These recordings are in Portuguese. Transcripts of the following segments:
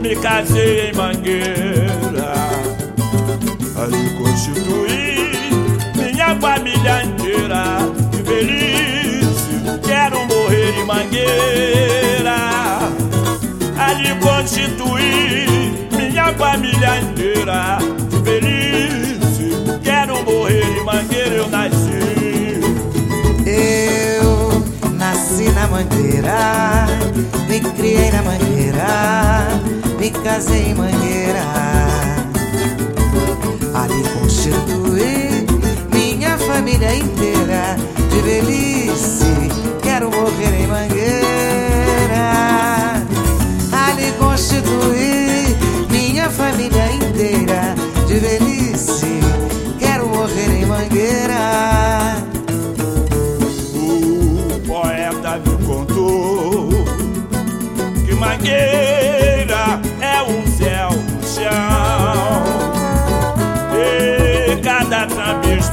me casei em mangueira. Ali constituí minha família inteira. De velhice, quero morrer em mangueira. Ali constituí minha família inteira. De velhice, quero morrer em mangueira. Eu nasci. Eu nasci na mangueira, me criei na mangueira, casei em mangueira. Ali constituí minha família inteira. De velhice, quero morrer em mangueira. Ali constituí minha família inteira. De velhice, quero morrer em mangueira. O poeta me contou que mangueira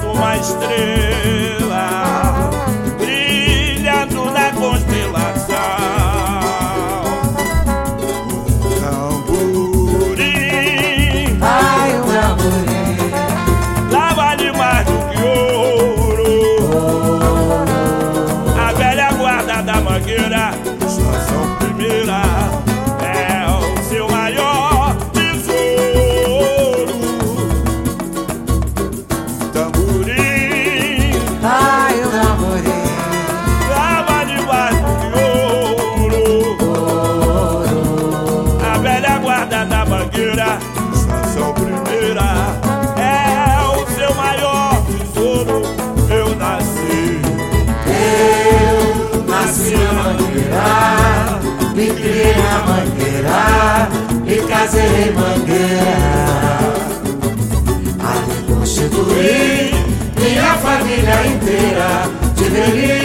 uma estrela mangueira, estação primeira, é o seu maior tesouro. Eu nasci. eu nasci na mangueira, me criei na mangueira, me casei em mangueira. Ali constituí minha família inteira, de velhice,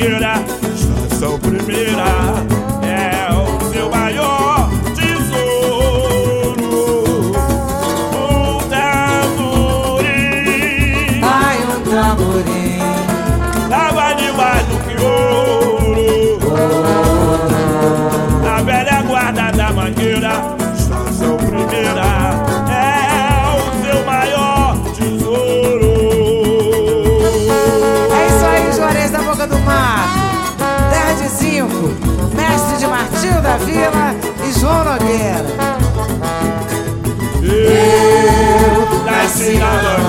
mangueira, estação primeira, é o seu maior tesouro. Um tamborim, ai, o tamborim, João Nogueira. Eu nasci na